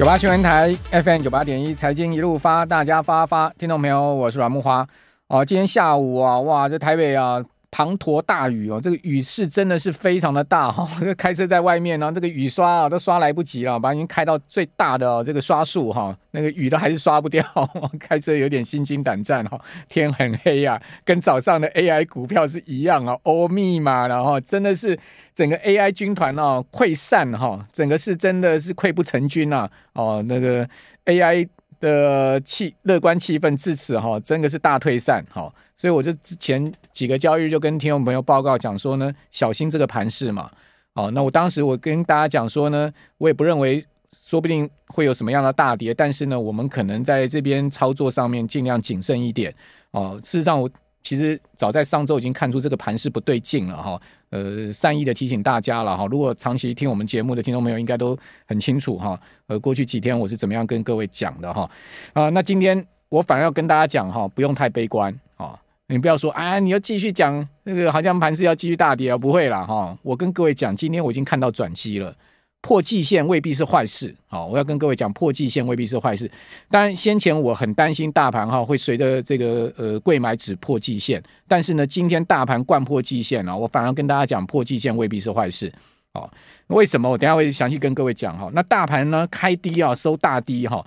九八新闻台 FM 九八点一财经一路发，大家发发，听众朋友，我是阮木华。哦，今天下午啊，哇，这台北啊。滂沱大雨哦，这个雨势真的是非常的大哈。开车在外面呢，这个雨刷啊都刷来不及了，把已经开到最大的这个刷数哈，那个雨都还是刷不掉，开车有点心惊胆战哈。天很黑啊，跟早上的 AI 股票是一样啊，欧密码然后真的是整个 AI 军团哦溃散哈，整个是真的是溃不成军呐哦，那个 AI。的气乐观气氛至此哈，真的是大退散哈，所以我就之前几个交易日就跟听众朋友报告讲说呢，小心这个盘势嘛。哦，那我当时我跟大家讲说呢，我也不认为说不定会有什么样的大跌，但是呢，我们可能在这边操作上面尽量谨慎一点。哦，事实上我。其实早在上周已经看出这个盘势不对劲了哈，呃，善意的提醒大家了哈。如果长期听我们节目的听众朋友应该都很清楚哈，呃，过去几天我是怎么样跟各位讲的哈啊，那今天我反而要跟大家讲哈，不用太悲观啊，你不要说啊，你要继续讲那个好像盘是要继续大跌啊，不会了哈。我跟各位讲，今天我已经看到转机了。破季线未必是坏事，好，我要跟各位讲，破季线未必是坏事。当然，先前我很担心大盘哈会随着这个呃柜买指破季线，但是呢，今天大盘掼破季线啊，我反而跟大家讲，破季线未必是坏事。好，为什么？我等下会详细跟各位讲哈。那大盘呢开低啊，收大低哈，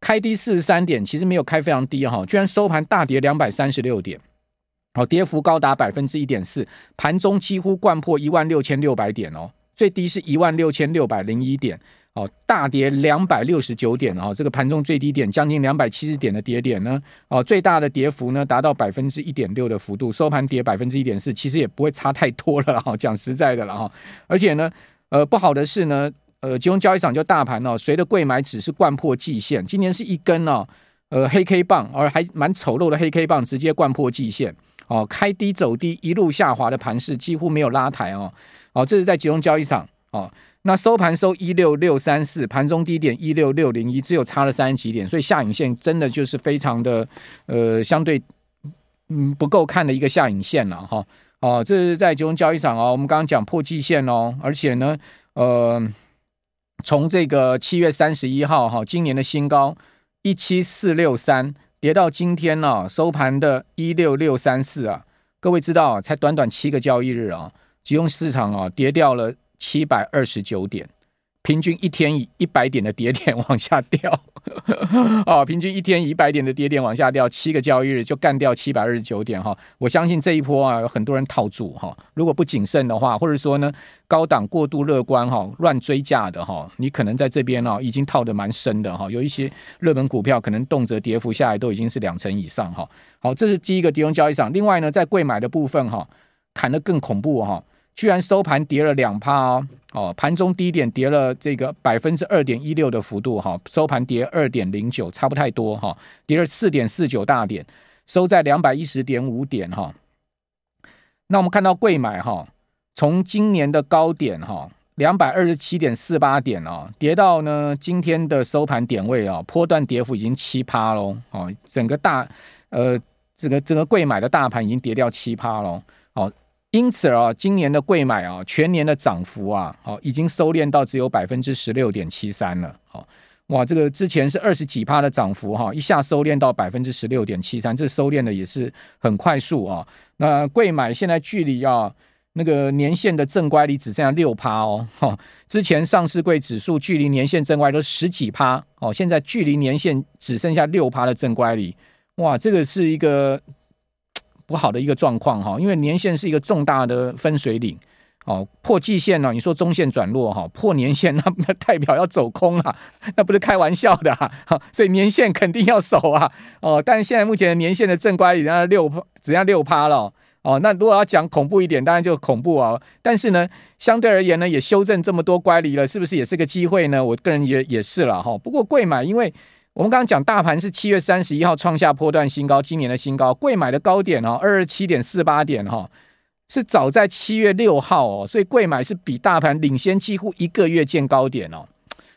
开低四十三点，其实没有开非常低哈，居然收盘大跌两百三十六点，好，跌幅高达百分之一点四，盘中几乎掼破一万六千六百点哦。最低是一万六千六百零一点，哦，大跌两百六十九点，哦，这个盘中最低点将近两百七十点的跌点呢，哦，最大的跌幅呢达到百分之一点六的幅度，收盘跌百分之一点四，其实也不会差太多了，哈，讲实在的了，哈，而且呢，呃，不好的是呢，呃，集中交易场就大盘哦，随着柜买指是贯破季线，今年是一根哦，呃，黑 K 棒，而还蛮丑陋的黑 K 棒，直接贯破季线。哦，开低走低，一路下滑的盘势几乎没有拉抬哦。哦，这是在集中交易场哦。那收盘收一六六三四，盘中低点一六六零一，只有差了三十几点，所以下影线真的就是非常的呃，相对嗯不够看的一个下影线了哈。哦，这是在集中交易场哦。我们刚刚讲破季线哦，而且呢，呃，从这个七月三十一号哈，今年的新高一七四六三。跌到今天呢、啊，收盘的一六六三四啊，各位知道，才短短七个交易日啊，集中市场啊跌掉了七百二十九点。平均一天以一百点的跌点 往下掉，啊，平均一天以一百点的跌点往下掉，七个交易日就干掉七百二十九点哈。我相信这一波啊，有很多人套住哈。如果不谨慎的话，或者说呢，高档过度乐观哈，乱追价的哈，你可能在这边哦已经套得蛮深的哈。有一些热门股票可能动辄跌幅下来都已经是两成以上哈。好，这是第一个集中交易场。另外呢，在贵买的部分哈，砍得更恐怖哈。居然收盘跌了两趴哦，哦，盘中低点跌了这个百分之二点一六的幅度哈，收盘跌二点零九，差不太多哈，跌了四点四九大点，收在两百一十点五点哈。那我们看到柜买哈，从今年的高点哈两百二十七点四八点哦，跌到呢今天的收盘点位啊，波段跌幅已经七趴喽，哦，整个大呃这个整个贵买的大盘已经跌掉七趴喽，哦。因此啊，今年的贵买啊，全年的涨幅啊，好，已经收敛到只有百分之十六点七三了。好，哇，这个之前是二十几趴的涨幅哈，一下收敛到百分之十六点七三，这收敛的也是很快速啊。那贵买现在距离啊那个年线的正乖离只剩下六趴哦。哈，之前上市柜指数距离年线正乖都十几趴哦，现在距离年线只剩下六趴的正乖离，哇，这个是一个。不好的一个状况哈，因为年线是一个重大的分水岭，哦，破季线呢，你说中线转弱哈，破年线 那那代表要走空啊，那不是开玩笑的哈，所以年线肯定要守啊，哦，但是现在目前的年线的正乖离只剩六只要六趴了，哦，那如果要讲恐怖一点，当然就恐怖啊，但是呢，相对而言呢，也修正这么多乖离了，是不是也是个机会呢？我个人也也是了哈，不过贵嘛因为。我们刚刚讲大盘是七月三十一号创下波段新高，今年的新高，贵买的高点哦，二十七点四八点哈，是早在七月六号哦，所以贵买是比大盘领先几乎一个月见高点哦，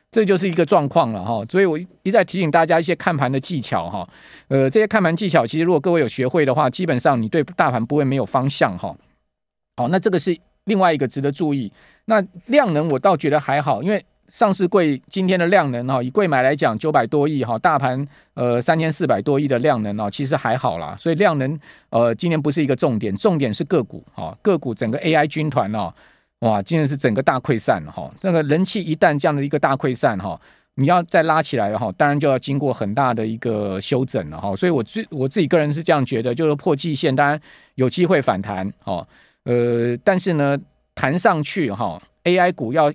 这就是一个状况了哈。所以我一再提醒大家一些看盘的技巧哈，呃，这些看盘技巧其实如果各位有学会的话，基本上你对大盘不会没有方向哈。好，那这个是另外一个值得注意。那量能我倒觉得还好，因为。上市柜今天的量能哈，以柜买来讲九百多亿哈，大盘呃三千四百多亿的量能哦，其实还好啦。所以量能呃今天不是一个重点，重点是个股哈，个股整个 AI 军团哦，哇，今天是整个大溃散哈。那个人气一旦这样的一个大溃散哈，你要再拉起来哈，当然就要经过很大的一个修整了哈。所以我自我自己个人是这样觉得，就是破季线，当然有机会反弹哈，呃，但是呢，弹上去哈，AI 股要。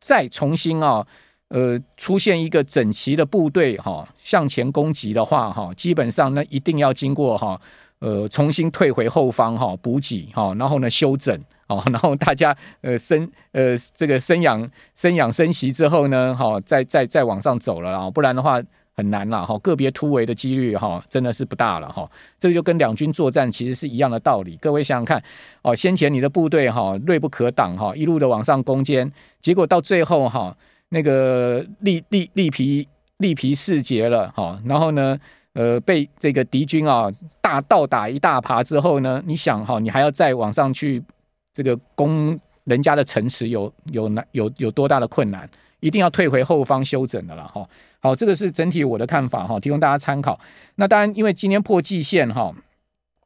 再重新啊，呃，出现一个整齐的部队哈，向前攻击的话哈，基本上那一定要经过哈，呃，重新退回后方哈，补给哈，然后呢休整啊，然后大家呃生呃这个生养生养生息之后呢，哈，再再再往上走了啊，不然的话。很难了哈，个别突围的几率哈真的是不大了哈。这个就跟两军作战其实是一样的道理。各位想想看哦，先前你的部队哈锐不可挡哈，一路的往上攻坚，结果到最后哈那个力力力疲力疲力竭了哈，然后呢呃被这个敌军啊大倒打一大耙之后呢，你想哈你还要再往上去这个攻人家的城池有有难有有多大的困难？一定要退回后方休整的了哈。好，这个是整体我的看法哈，提供大家参考。那当然，因为今天破季线哈，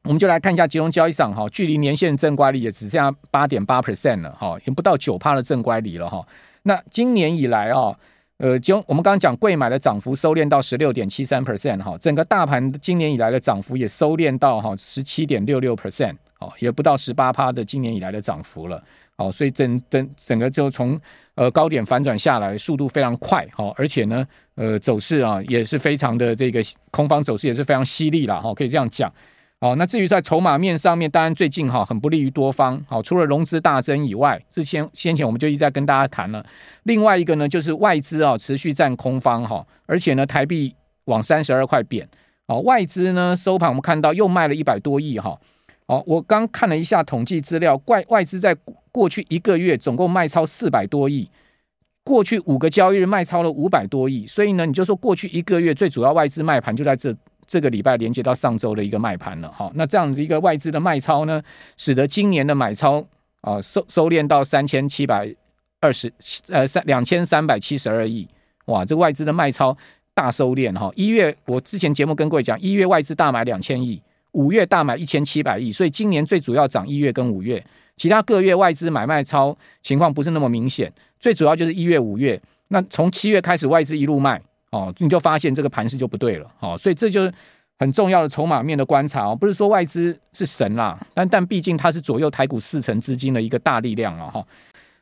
我们就来看一下集中交易上哈，距离年线正乖离也只剩下八点八 percent 了哈，也不到九趴的正乖离了哈。那今年以来啊，呃，就我们刚刚讲贵买的涨幅收敛到十六点七三 percent 哈，整个大盘今年以来的涨幅也收敛到哈十七点六六 percent 哦，也不到十八趴的今年以来的涨幅了。好，所以整整整个就从呃高点反转下来，速度非常快，好，而且呢，呃，走势啊也是非常的这个空方走势也是非常犀利了，哈，可以这样讲。好，那至于在筹码面上面，当然最近哈很不利于多方，好，除了融资大增以外，之前先前我们就一直在跟大家谈了，另外一个呢就是外资啊持续占空方哈，而且呢台币往三十二块贬，好，外资呢收盘我们看到又卖了一百多亿哈。好，我刚看了一下统计资料，外外资在过去一个月总共卖超四百多亿，过去五个交易日卖超了五百多亿，所以呢，你就说过去一个月最主要外资卖盘就在这这个礼拜连接到上周的一个卖盘了。好，那这样子一个外资的卖超呢，使得今年的买超啊收收敛到三千七百二十呃三两千三百七十二亿，哇，这外资的卖超大收敛哈。一月我之前节目跟各位讲，一月外资大买两千亿。五月大买一千七百亿，所以今年最主要涨一月跟五月，其他各月外资买卖超情况不是那么明显，最主要就是一月、五月。那从七月开始外资一路卖，哦，你就发现这个盘势就不对了，哦，所以这就是很重要的筹码面的观察哦，不是说外资是神啦，但但毕竟它是左右台股四成资金的一个大力量了，哈，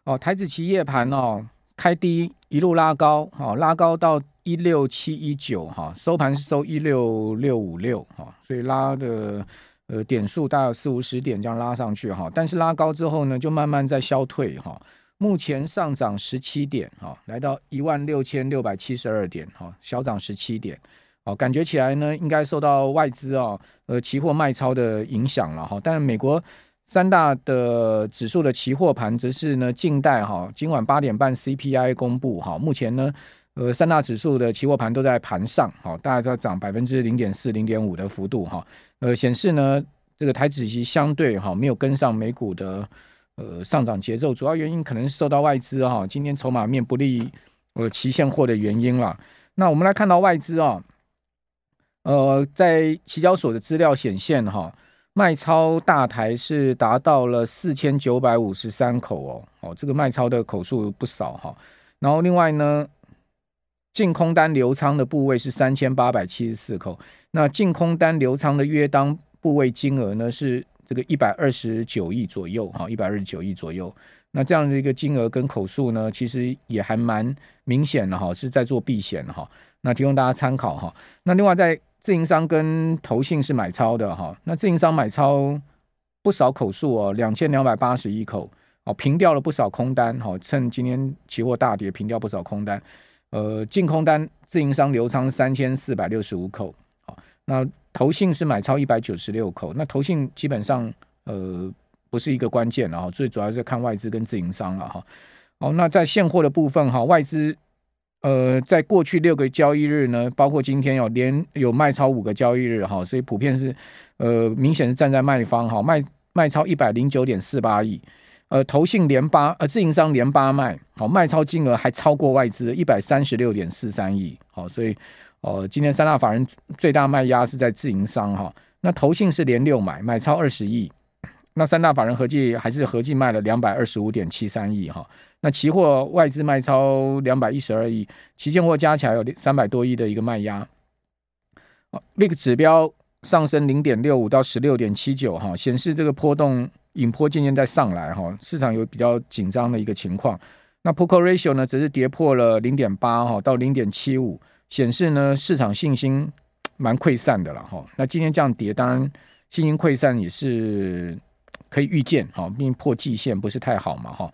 哦，台子期夜盘哦开低一路拉高，哦，拉高到。一六七一九哈，收盘是收一六六五六哈，所以拉的呃点数大概四五十点这样拉上去哈，但是拉高之后呢，就慢慢在消退哈。目前上涨十七点哈，来到一万六千六百七十二点哈，小涨十七点。哦，感觉起来呢，应该受到外资啊呃期货卖超的影响了哈。但美国三大的指数的期货盘则是呢，近代哈，今晚八点半 CPI 公布哈，目前呢。呃，三大指数的期货盘都在盘上，好，大概在涨百分之零点四、零点五的幅度，哈，呃，显示呢，这个台指期相对哈没有跟上美股的呃上涨节奏，主要原因可能是受到外资哈今天筹码面不利呃期现货的原因了。那我们来看到外资啊，呃，在期交所的资料显现哈，卖超大台是达到了四千九百五十三口哦，哦，这个卖超的口数不少哈。然后另外呢。净空单留仓的部位是三千八百七十四口，那净空单留仓的约当部位金额呢是这个一百二十九亿左右，哈，一百二十九亿左右。那这样的一个金额跟口数呢，其实也还蛮明显的哈，是在做避险哈。那提供大家参考哈。那另外在自营商跟投信是买超的哈，那自营商买超不少口数哦，两千两百八十一口，哦，平掉了不少空单哈，趁今天期货大跌，平掉不少空单。呃，净空单自营商留仓三千四百六十五口，那投信是买超一百九十六口，那投信基本上呃不是一个关键了哈，最主要是看外资跟自营商了哈。好，那在现货的部分哈，外资呃在过去六个交易日呢，包括今天哦连有卖超五个交易日哈，所以普遍是呃明显是站在卖方哈，卖卖超一百零九点四八亿。呃，投信连八，呃，自营商连八卖，好，卖超金额还超过外资一百三十六点四三亿，好，所以，呃，今天三大法人最大卖压是在自营商哈，那投信是连六买，买超二十亿，那三大法人合计还是合计卖了两百二十五点七三亿哈，那期货外资卖超两百一十二亿，期现货加起来有三百多亿的一个卖压，啊，VIX 指标上升零点六五到十六点七九哈，显示这个波动。引波渐渐在上来哈，市场有比较紧张的一个情况。那 p o c o Ratio 呢，则是跌破了零点八哈，到零点七五，显示呢市场信心蛮溃散的了哈。那今天这样跌，当然信心溃散也是可以预见哈，并破季线不是太好嘛哈。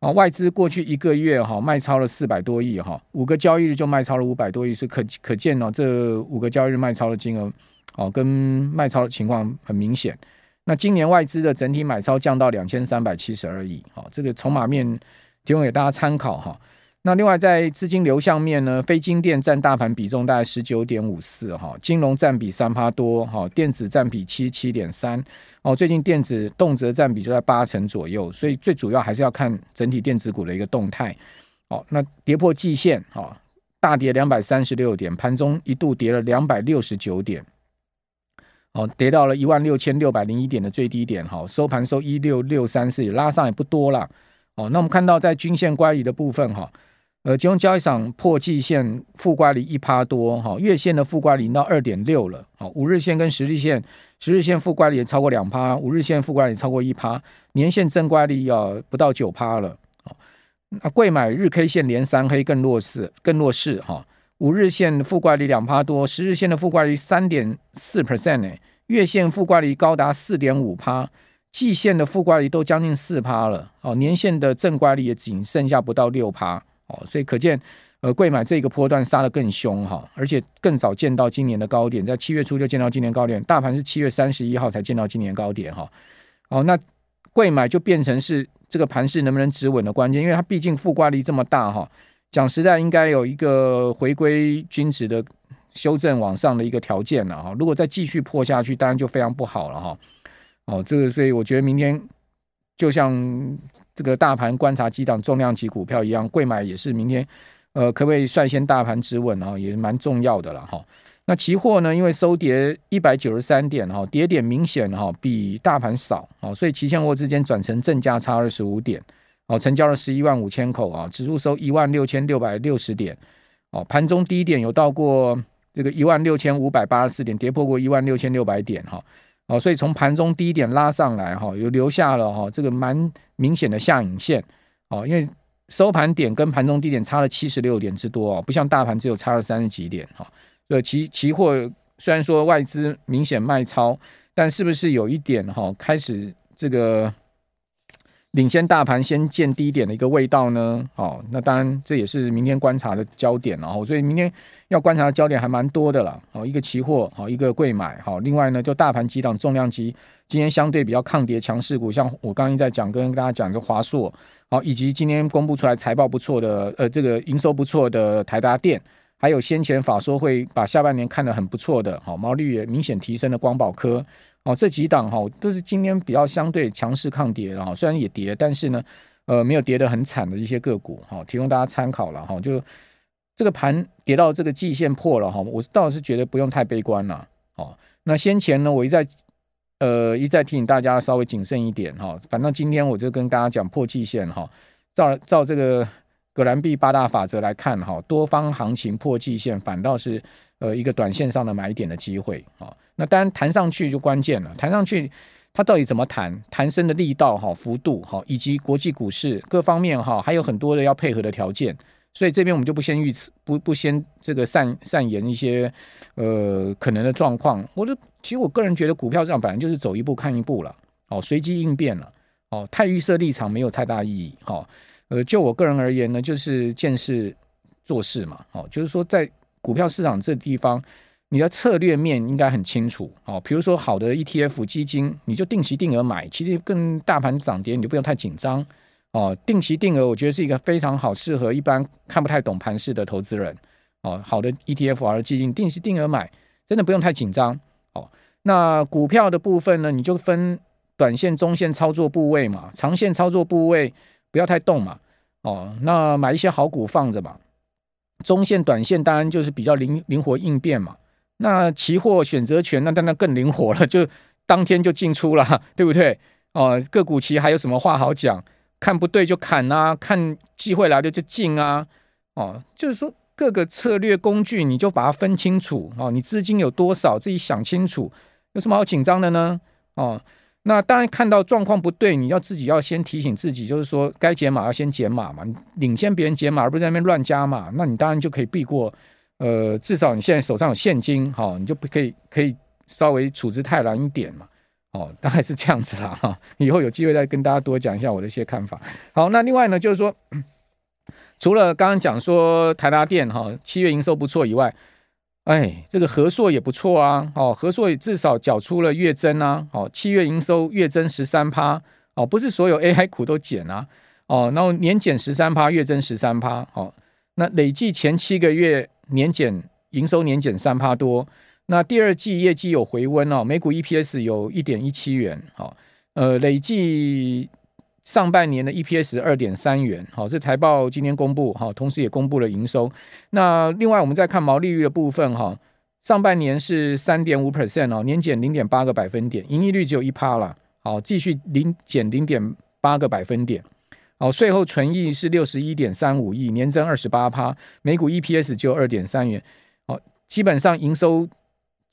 啊，外资过去一个月哈卖超了四百多亿哈，五个交易日就卖超了五百多亿，所以可可见呢，这五个交易日卖超的金额哦，跟卖超的情况很明显。那今年外资的整体买超降到两千三百七十二亿，好，这个筹码面提供给大家参考哈。那另外在资金流向面呢，非金电占大盘比重大概十九点五四哈，金融占比三趴多哈，电子占比七七点三哦。最近电子动辄占比就在八成左右，所以最主要还是要看整体电子股的一个动态。哦，那跌破季线哈，大跌两百三十六点，盘中一度跌了两百六十九点。哦，跌到了一万六千六百零一点的最低点，哈，收盘收一六六三四，也拉上也不多了。哦，那我们看到在均线乖离的部分，哈，呃，金融交易场破季线负乖离一趴多，哈，月线的负乖离到二点六了，好，五日线跟十日线，十日线负乖离也超过两趴，五日线负乖离超过一趴，年线正乖离要不到九趴了，哦，那柜买日 K 线连三黑更弱势，更弱势，哈。五日线负乖离两趴多，十日线的负乖离三点四 percent 呢，月线负乖离高达四点五趴，季线的负乖离都将近四趴了，哦，年线的正乖离也仅剩下不到六趴，哦，所以可见，呃，贵买这个波段杀得更凶哈，而且更早见到今年的高点，在七月初就见到今年高点，大盘是七月三十一号才见到今年高点哈，哦，那贵买就变成是这个盘势能不能止稳的关键，因为它毕竟负乖离这么大哈。讲实在，应该有一个回归均值的修正往上的一个条件了哈。如果再继续破下去，当然就非常不好了哈。哦，这个所以我觉得明天就像这个大盘观察几档重量级股票一样，柜买也是明天呃可不可以率先大盘止稳啊，也蛮重要的了哈。那期货呢，因为收跌一百九十三点哈，跌点明显哈比大盘少啊，所以期现货之间转成正价差二十五点。哦，成交了十一万五千口啊，指数收一万六千六百六十点，哦，盘中低点有到过这个一万六千五百八十四点，跌破过一万六千六百点哈，哦所以从盘中低点拉上来哈，又留下了哈这个蛮明显的下影线，哦，因为收盘点跟盘中低点差了七十六点之多哦，不像大盘只有差了三十几点哈，所以期期货虽然说外资明显卖超，但是不是有一点哈开始这个。领先大盘先见低点的一个味道呢？好，那当然这也是明天观察的焦点了。所以明天要观察的焦点还蛮多的了。好，一个期货，好，一个贵买，好，另外呢，就大盘几档重量级今天相对比较抗跌强势股，像我刚刚在讲，跟大家讲的华硕，好，以及今天公布出来财报不错的，呃，这个营收不错的台达电，还有先前法说会把下半年看得很不错的，好，毛利率也明显提升的光宝科。哦，这几档哈都是今天比较相对强势抗跌的哈，虽然也跌，但是呢，呃，没有跌得很惨的一些个股哈，提供大家参考了哈。就这个盘跌到这个季线破了哈，我倒是觉得不用太悲观了。哦，那先前呢，我一再呃一再提醒大家稍微谨慎一点哈。反正今天我就跟大家讲破季线哈，照照这个葛兰碧八大法则来看哈，多方行情破季线反倒是呃一个短线上的买点的机会啊。那当然，弹上去就关键了。弹上去，它到底怎么弹？弹升的力道哈、幅度哈，以及国际股市各方面哈，还有很多的要配合的条件。所以这边我们就不先预测，不不先这个善善言一些呃可能的状况。我就其实我个人觉得，股票这样本来就是走一步看一步了，哦，随机应变了，哦，太预设立场没有太大意义。哈，呃，就我个人而言呢，就是见事做事嘛。哦，就是说在股票市场这地方。你的策略面应该很清楚哦，比如说好的 ETF 基金，你就定期定额买，其实跟大盘涨跌你就不用太紧张哦。定期定额，我觉得是一个非常好适合一般看不太懂盘势的投资人哦。好的 ETF 基金，定期定额买，真的不用太紧张哦。那股票的部分呢，你就分短线、中线操作部位嘛，长线操作部位不要太动嘛。哦，那买一些好股放着嘛。中线、短线当然就是比较灵灵活应变嘛。那期货选择权那当然更灵活了，就当天就进出了，对不对？哦，个股期还有什么话好讲？看不对就砍啊，看机会来了就进啊。哦，就是说各个策略工具你就把它分清楚哦。你资金有多少，自己想清楚，有什么好紧张的呢？哦。那当然，看到状况不对，你要自己要先提醒自己，就是说该减码要先减码嘛，领先别人减码，而不是在那边乱加码。那你当然就可以避过，呃，至少你现在手上有现金，哈、你就不可以可以稍微处置泰然一点嘛，哦，大概是这样子啦，哈、以后有机会再跟大家多讲一下我的一些看法。好，那另外呢，就是说，除了刚刚讲说台达电哈七月营收不错以外。哎，这个和硕也不错啊，哦，和硕也至少缴出了月增啊，哦，七月营收月增十三趴，哦，不是所有 AI 股都减啊，哦，然后年减十三趴，月增十三趴，哦，那累计前七个月年减营收年减三趴多，那第二季业绩有回温哦，每股 EPS 有一点一七元，好，呃，累计。上半年的 EPS 二点三元，好，这财报今天公布，好，同时也公布了营收。那另外我们再看毛利率的部分，哈，上半年是三点五 percent 哦，年减零点八个百分点，盈利率只有一趴了，好，继续零减零点八个百分点，好，税后纯益是六十一点三五亿，年增二十八趴，每股 EPS 就二点三元，好，基本上营收。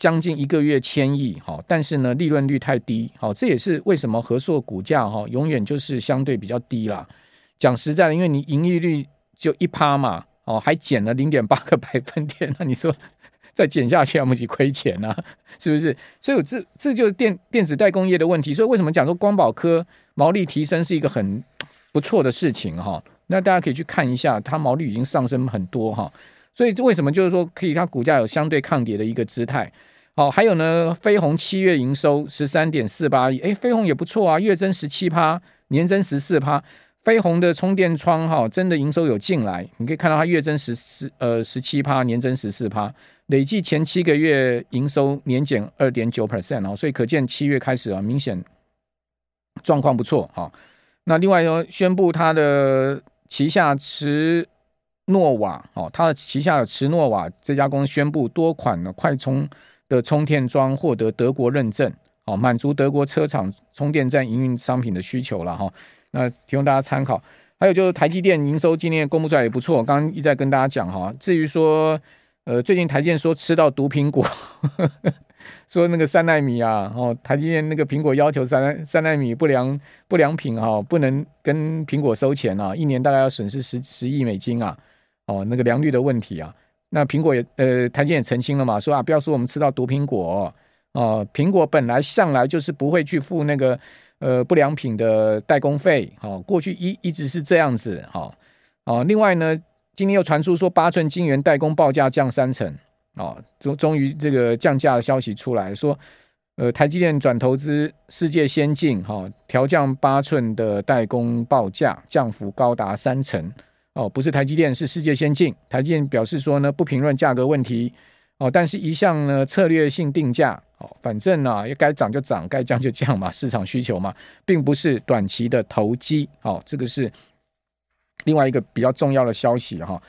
将近一个月千亿，哈，但是呢，利润率太低，好，这也是为什么和硕股价哈永远就是相对比较低啦。讲实在的，因为你盈利率就一趴嘛，哦，还减了零点八个百分点，那你说再减下去，要不起亏钱啊？是不是？所以这这就是电电子代工业的问题。所以为什么讲说光宝科毛利提升是一个很不错的事情哈？那大家可以去看一下，它毛利已经上升很多哈。所以为什么就是说可以它股价有相对抗跌的一个姿态？好，还有呢，飞鸿七月营收十三点四八亿，诶，飞鸿也不错啊，月增十七趴，年增十四趴。飞鸿的充电桩哈，真的营收有进来，你可以看到它月增十四呃十七趴，年增十四趴，累计前七个月营收年减二点九 percent 哦，所以可见七月开始啊，明显状况不错哈。那另外呢，宣布它的旗下驰诺瓦哦，它的旗下的驰诺瓦这家公司宣布多款的快充。的充电桩获得德国认证，好，满足德国车厂充电站营运商品的需求了哈。那提供大家参考。还有就是台积电营收今年公布出来也不错，刚刚一再跟大家讲哈。至于说，呃，最近台积电说吃到毒苹果，说那个三奈米啊，哦，台积电那个苹果要求三三奈米不良不良品哈，不能跟苹果收钱啊，一年大概要损失十十亿美金啊，哦，那个良率的问题啊。那苹果也呃，台积电也澄清了嘛，说啊，不要说我们吃到毒苹果哦，苹果本来向来就是不会去付那个呃不良品的代工费，好，过去一一直是这样子，好，哦，另外呢，今天又传出说八寸晶圆代工报价降三成，哦，终终于这个降价的消息出来说，呃，台积电转投资世界先进，哈，调降八寸的代工报价，降幅高达三成。哦，不是台积电，是世界先进。台积电表示说呢，不评论价格问题。哦，但是一项呢策略性定价。哦，反正呢，该涨就涨，该降就降嘛，市场需求嘛，并不是短期的投机。哦，这个是另外一个比较重要的消息哈。